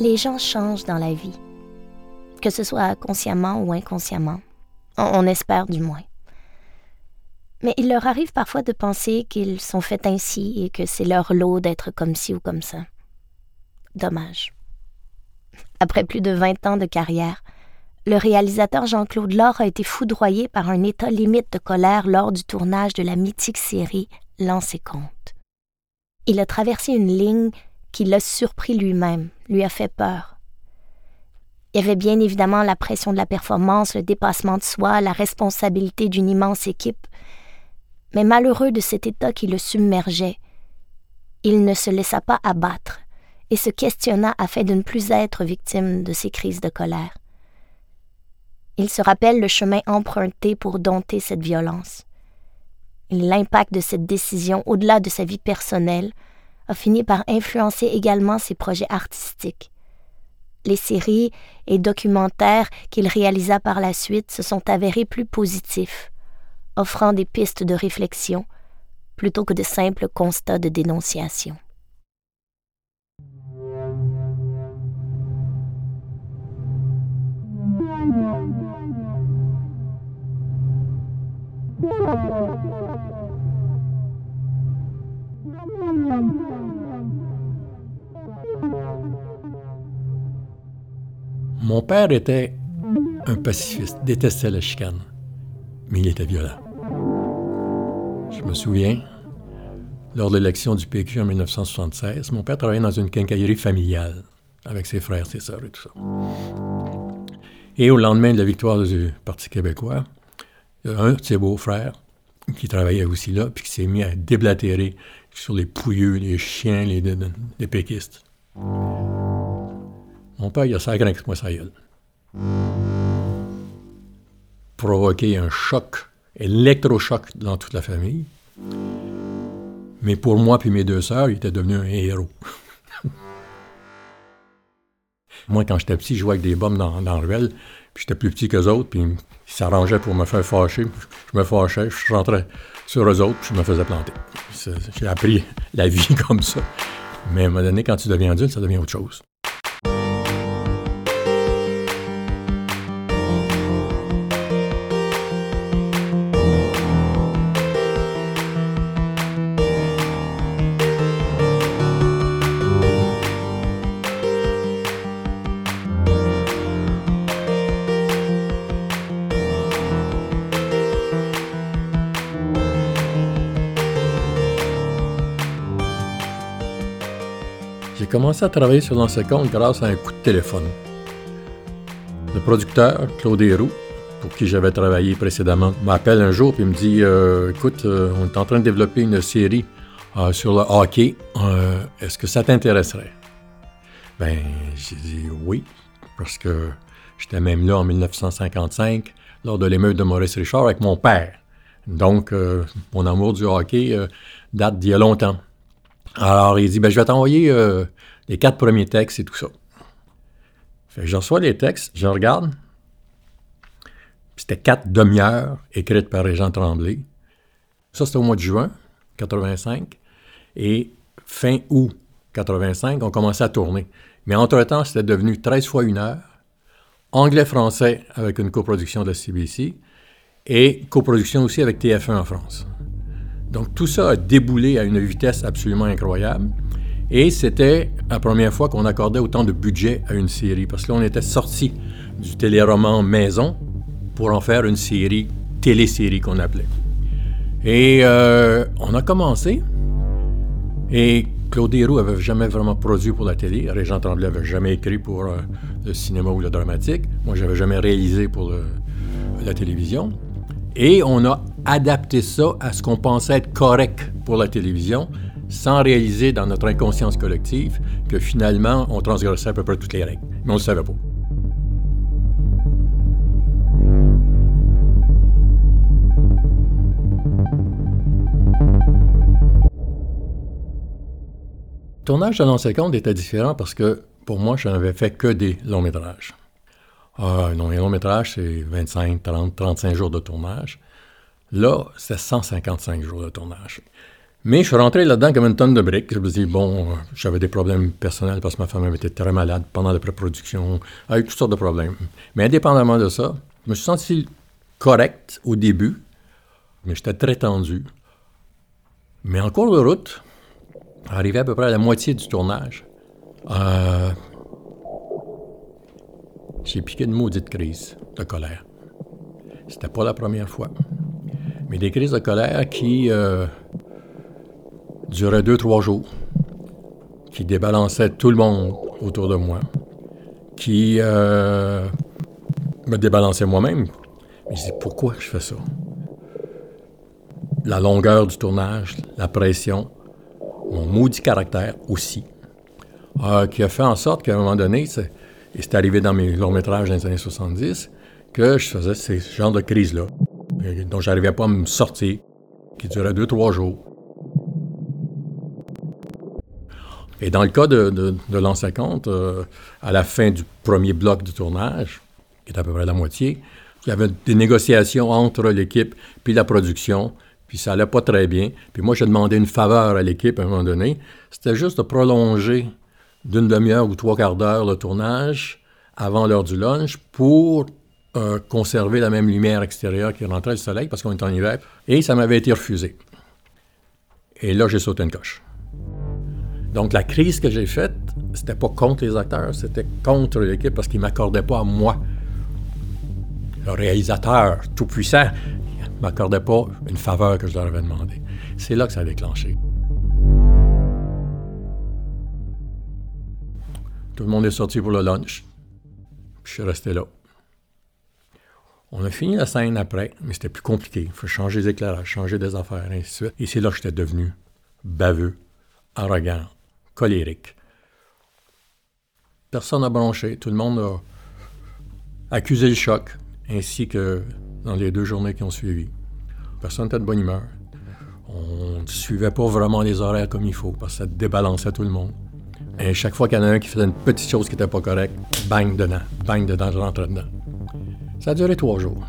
Les gens changent dans la vie, que ce soit consciemment ou inconsciemment. On, espère du moins. Mais il leur arrive parfois de penser qu'ils sont faits ainsi et que c'est leur lot d'être comme ci ou comme ça. Dommage. Après plus de 20 ans de carrière, le réalisateur Jean-Claude Laure a été foudroyé par un état limite de colère lors du tournage de la mythique série Lancez compte. Il a traversé une ligne qui l'a surpris lui-même, lui a fait peur. Il y avait bien évidemment la pression de la performance, le dépassement de soi, la responsabilité d'une immense équipe. Mais malheureux de cet état qui le submergeait, il ne se laissa pas abattre et se questionna afin de ne plus être victime de ces crises de colère. Il se rappelle le chemin emprunté pour dompter cette violence. L'impact de cette décision, au-delà de sa vie personnelle, a fini par influencer également ses projets artistiques. Les séries et documentaires qu'il réalisa par la suite se sont avérés plus positifs, offrant des pistes de réflexion plutôt que de simples constats de dénonciation. Mon père était un pacifiste, détestait la chicane, mais il était violent. Je me souviens, lors de l'élection du PQ en 1976, mon père travaillait dans une quincaillerie familiale avec ses frères, ses sœurs et tout ça. Et au lendemain de la victoire du Parti québécois, il y a un de ses beaux-frères qui travaillait aussi là, puis qui s'est mis à déblatérer sur les pouilleux, les chiens, les, les péquistes. Mon père, il a sacré avec moi sa gueule. Provoquer un choc, électrochoc dans toute la famille. Mais pour moi puis mes deux sœurs, il était devenu un héros. moi, quand j'étais petit, je jouais avec des bombes dans, dans ruelle, puis j'étais plus petit qu'eux autres, puis ils s'arrangeaient pour me faire fâcher. Je me fâchais, je rentrais sur eux autres, puis je me faisais planter. J'ai appris la vie comme ça. Mais à un moment donné, quand tu deviens adulte, ça devient autre chose. Commencé à travailler sur l'ancien compte grâce à un coup de téléphone. Le producteur, Claude Héroux, pour qui j'avais travaillé précédemment, m'appelle un jour et me dit euh, Écoute, euh, on est en train de développer une série euh, sur le hockey. Est-ce que ça t'intéresserait? Ben, j'ai dit oui, parce que j'étais même là en 1955, lors de l'émeute de Maurice Richard avec mon père. Donc, mon amour du hockey date d'il y a longtemps. Alors, il dit, ben, je vais t'envoyer euh, les quatre premiers textes et tout ça. Fait je reçois les textes, je regarde. C'était quatre demi-heures écrites par Régent Tremblay. Ça, c'était au mois de juin 85. Et fin août 85, on commençait à tourner. Mais entre-temps, c'était devenu 13 fois une heure. Anglais-français avec une coproduction de la CBC et coproduction aussi avec TF1 en France. Donc tout ça a déboulé à une vitesse absolument incroyable. Et c'était la première fois qu'on accordait autant de budget à une série, parce que on était sorti du téléroman maison pour en faire une série, télésérie qu'on appelait. Et euh, on a commencé, et Claude Héroux avait jamais vraiment produit pour la télé. Régent Tremblay avait jamais écrit pour euh, le cinéma ou le dramatique. Moi, j'avais jamais réalisé pour la télévision. Et on a adapté ça à ce qu'on pensait être correct pour la télévision, sans réaliser dans notre inconscience collective que finalement, on transgressait à peu près toutes les règles. Mais on ne le savait pas. Le tournage de l'ancien compte était différent parce que pour moi, je n'avais fait que des longs métrages. Ah, non, les longs métrages, c'est 25, 30, 35 jours de tournage. Là, c'est 155 jours de tournage. Mais je suis rentré là-dedans comme une tonne de briques. Je me dis, bon, j'avais des problèmes personnels parce que ma femme avait été très malade pendant la pré-production, avec toutes sortes de problèmes. Mais indépendamment de ça, je me suis senti correct au début, mais j'étais très tendu. Mais en cours de route, arrivé à peu près à la moitié du tournage, euh, j'ai piqué une maudite crise de colère. C'était pas la première fois. Mais des crises de colère qui euh, duraient deux, trois jours, qui débalançaient tout le monde autour de moi, qui euh, me débalançaient moi-même. Mais je dis, pourquoi je fais ça? La longueur du tournage, la pression, mon maudit caractère aussi, euh, qui a fait en sorte qu'à un moment donné, et c'est arrivé dans mes longs métrages dans les années 70, que je faisais ces genres de crises-là, dont j'arrivais pas à me sortir, qui duraient deux, trois jours. Et dans le cas de, de, l'an 50, euh, à la fin du premier bloc du tournage, qui est à peu près la moitié, il y avait des négociations entre l'équipe puis la production, puis ça allait pas très bien. Puis moi, j'ai demandé une faveur à l'équipe à un moment donné. C'était juste de prolonger d'une demi-heure ou trois quarts d'heure le tournage avant l'heure du lunch pour conserver la même lumière extérieure qui rentrait le soleil parce qu'on est en hiver. Et ça m'avait été refusé. Et là, j'ai sauté une coche. Donc la crise que j'ai faite, c'était pas contre les acteurs, c'était contre l'équipe parce qu'ils m'accordaient pas à moi, le réalisateur tout-puissant, m'accordait pas une faveur que je leur avais demandé. C'est là que ça a déclenché. Tout le monde est sorti pour le lunch. je suis resté là. On a fini la scène après, mais c'était plus compliqué. Il faut changer les éclairages, changer des affaires, ainsi de suite. Et c'est là que j'étais devenu baveux, arrogant, colérique. Personne n'a bronché. Tout le monde a accusé le choc, ainsi que dans les deux journées qui ont suivi. Personne n'était de bonne humeur. On ne suivait pas vraiment les horaires comme il faut, parce que ça débalançait tout le monde. Et chaque fois qu'il y en a un qui faisait une petite chose qui n'était pas correcte, bang dedans, bang dedans, je rentrais dedans. Ça a duré trois jours.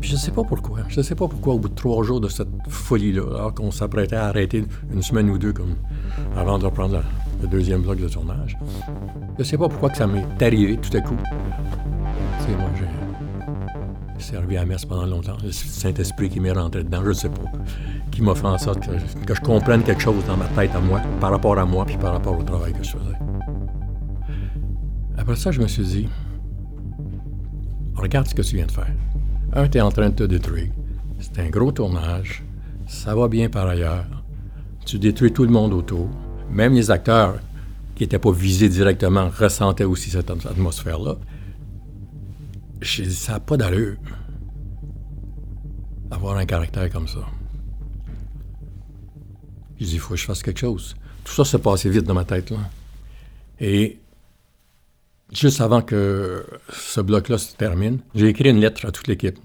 Puis je sais pas pourquoi. Je sais pas pourquoi, au bout de trois jours de cette folie-là, alors qu'on s'apprêtait à arrêter une semaine ou deux comme avant de reprendre le deuxième bloc de tournage, je sais pas pourquoi que ça m'est arrivé tout à coup. C'est moi, j'ai servi à messe pendant longtemps. Le Saint-Esprit qui m'est rentré dedans, je sais pas. Qui m'a fait en sorte que, que, je comprenne quelque chose dans ma tête à moi, par rapport à moi, puis par rapport au travail que je faisais. Après ça, je me suis dit, regarde ce que tu viens de faire. Un, tu es en train de te détruire. C'est un gros tournage. Ça va bien par ailleurs. Tu détruis tout le monde autour. Même les acteurs qui n'étaient pas visés directement ressentaient aussi cette atmosphère-là. J'ai dit, ça n'a pas d'allure. Avoir un caractère comme ça. J'ai dit, il faut que je fasse quelque chose. Tout ça s'est passé vite dans ma tête, là. Et juste avant que ce bloc-là se termine, j'ai écrit une lettre à toute l'équipe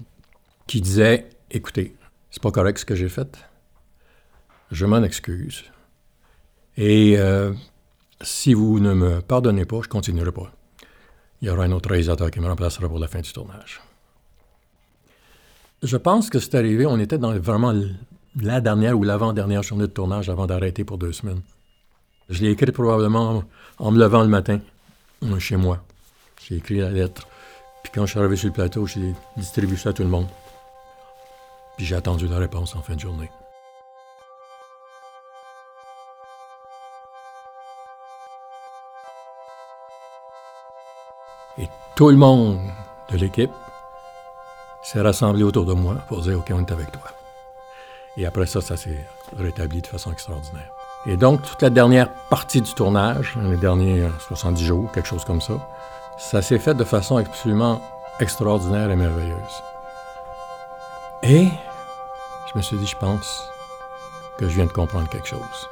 qui disait Écoutez, c'est pas correct ce que j'ai fait. Je m'en excuse. Et euh, si vous ne me pardonnez pas, je continuerai pas. Il y aura un autre réalisateur qui me remplacera pour la fin du tournage. Je pense que c'est arrivé, on était dans vraiment la dernière ou l'avant-dernière journée de tournage avant d'arrêter pour deux semaines. Je l'ai écrit probablement en me levant le matin chez moi. J'ai écrit la lettre. Puis quand je suis arrivé sur le plateau, j'ai distribué ça à tout le monde. Puis j'ai attendu la réponse en fin de journée. Et tout le monde de l'équipe s'est rassemblé autour de moi pour dire OK, on est avec toi. Et après ça, ça s'est rétabli de façon extraordinaire. Et donc, toute la dernière partie du tournage, les derniers 70 jours, quelque chose comme ça, ça s'est fait de façon absolument extraordinaire et merveilleuse. Et je me suis dit, je pense que je viens de comprendre quelque chose.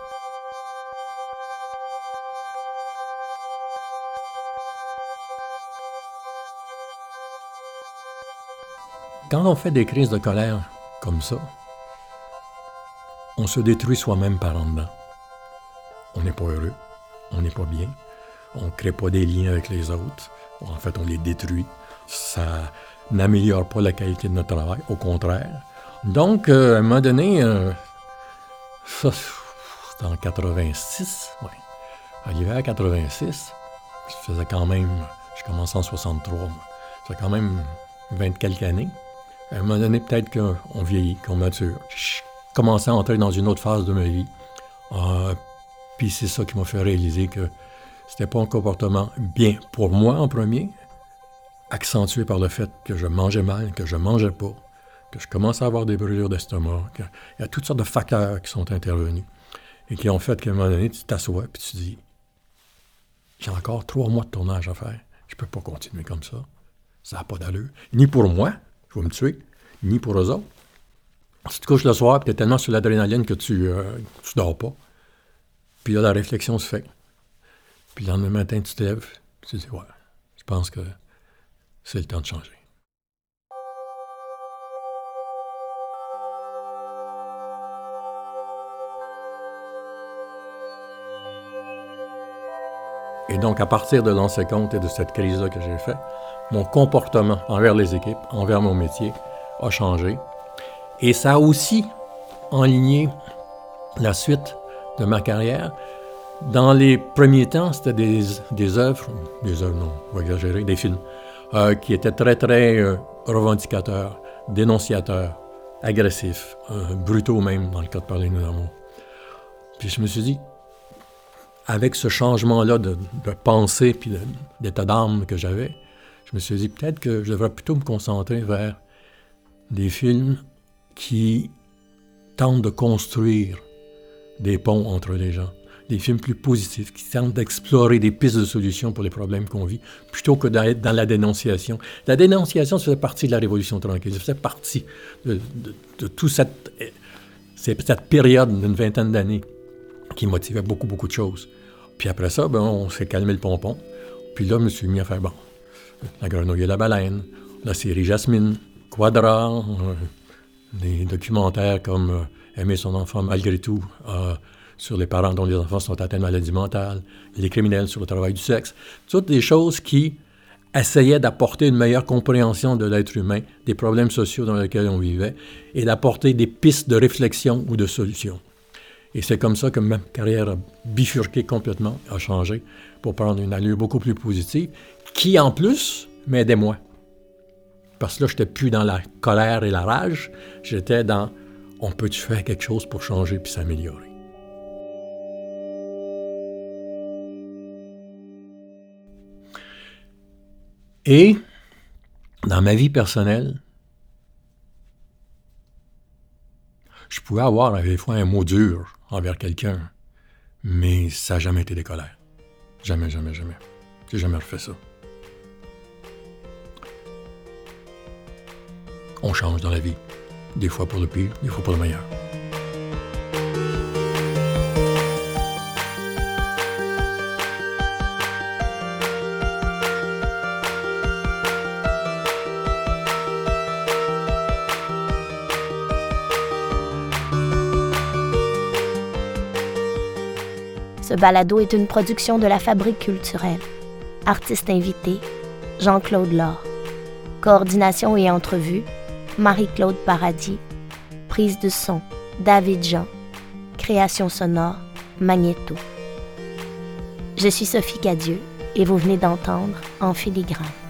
Quand on fait des crises de colère comme ça, on se détruit soi-même par en dedans on n'est pas heureux, on n'est pas bien, on ne crée pas des liens avec les autres, en fait on les détruit, ça n'améliore pas la qualité de notre travail, au contraire. Donc, euh, à un moment donné, euh, Ça, c'était en 86, oui. À l'hiver 86, ça faisait quand même, je commençais en 63, ça fait quand même 20 quelques années. À un moment donné, peut-être qu'on vieillit, qu'on mature. Je commençais à entrer dans une autre phase de ma vie. Euh, puis c'est ça qui m'a fait réaliser que c'était pas un comportement bien pour moi en premier, accentué par le fait que je mangeais mal, que je mangeais pas, que je commençais à avoir des brûlures d'estomac, qu'il y a toutes sortes de facteurs qui sont intervenus et qui ont fait qu'à un moment donné, tu t'assois et tu dis J'ai encore trois mois de tournage à faire. Je peux pas continuer comme ça. Ça n'a pas d'allure. Ni pour moi, je vais me tuer, ni pour eux autres. Si tu couches le soir tu es tellement sur l'adrénaline que tu ne euh, dors pas, puis là, la réflexion se fait. Puis le lendemain matin, tu te lèves, tu te dis Ouais, je pense que c'est le temps de changer. Et donc, à partir de l'ancien compte et de cette crise-là que j'ai faite, mon comportement envers les équipes, envers mon métier, a changé. Et ça a aussi enligné la suite de ma carrière. Dans les premiers temps, c'était des, des œuvres, des œuvres, non, on va exagérer, des films, euh, qui étaient très, très euh, revendicateurs, dénonciateurs, agressifs, euh, brutaux même, dans le cas de Parler nous d'amour. Puis je me suis dit, avec ce changement-là de, pensée puis d'état d'âme que j'avais, je me suis dit peut-être que je devrais plutôt me concentrer vers des films qui tentent de construire des ponts entre les gens, des films plus positifs, qui tentent d'explorer des pistes de solutions pour les problèmes qu'on vit, plutôt que d'être dans la dénonciation. La dénonciation, ça faisait partie de la Révolution tranquille, ça faisait partie de, de, toute cette, cette période d'une vingtaine d'années qui motivait beaucoup, beaucoup de choses. Puis après ça, ben, on s'est calmé le pompon. Puis là, je me suis mis à faire, bon, La grenouille et la baleine, la série Jasmine, Quadra, euh, des documentaires comme euh, Aimer son enfant malgré tout, euh, sur les parents dont les enfants sont atteints de maladie mentale, les criminels sur le travail du sexe. Toutes des choses qui essayaient d'apporter une meilleure compréhension de l'être humain, des problèmes sociaux dans lesquels on vivait, et d'apporter des pistes de réflexion ou de solution. Et c'est comme ça que ma carrière a bifurqué complètement, a changé, pour prendre une allure beaucoup plus positive, qui en plus m'aidait moi. Parce que là, je n'étais plus dans la colère et la rage, j'étais dans on peut-tu faire quelque chose pour changer puis s'améliorer? Et dans ma vie personnelle, je pouvais avoir des fois un mot dur envers quelqu'un, mais ça n'a jamais été des colères. Jamais, jamais, jamais. J'ai jamais refait ça. On change dans la vie. Des fois pour le pire, des fois pour le meilleur. Ce balado est une production de la Fabrique culturelle. Artiste invité, Jean-Claude Laure. Coordination et entrevue, Marie-Claude Paradis. Prise de son, David Jean. Création sonore, Magnéto. Je suis Sophie Cadieux et vous venez d'entendre En filigrane.